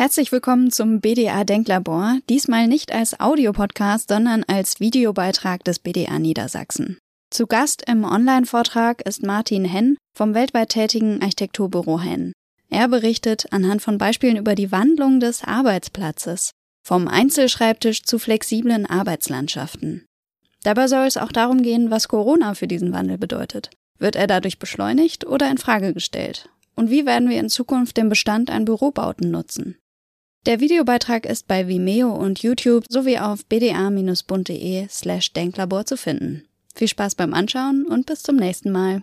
Herzlich willkommen zum BDA Denklabor, diesmal nicht als Audiopodcast, sondern als Videobeitrag des BDA Niedersachsen. Zu Gast im Online-Vortrag ist Martin Henn vom weltweit tätigen Architekturbüro Henn. Er berichtet anhand von Beispielen über die Wandlung des Arbeitsplatzes, vom Einzelschreibtisch zu flexiblen Arbeitslandschaften. Dabei soll es auch darum gehen, was Corona für diesen Wandel bedeutet. Wird er dadurch beschleunigt oder in Frage gestellt? Und wie werden wir in Zukunft den Bestand an Bürobauten nutzen? Der Videobeitrag ist bei Vimeo und YouTube sowie auf bda-bund.de slash denklabor zu finden. Viel Spaß beim Anschauen und bis zum nächsten Mal.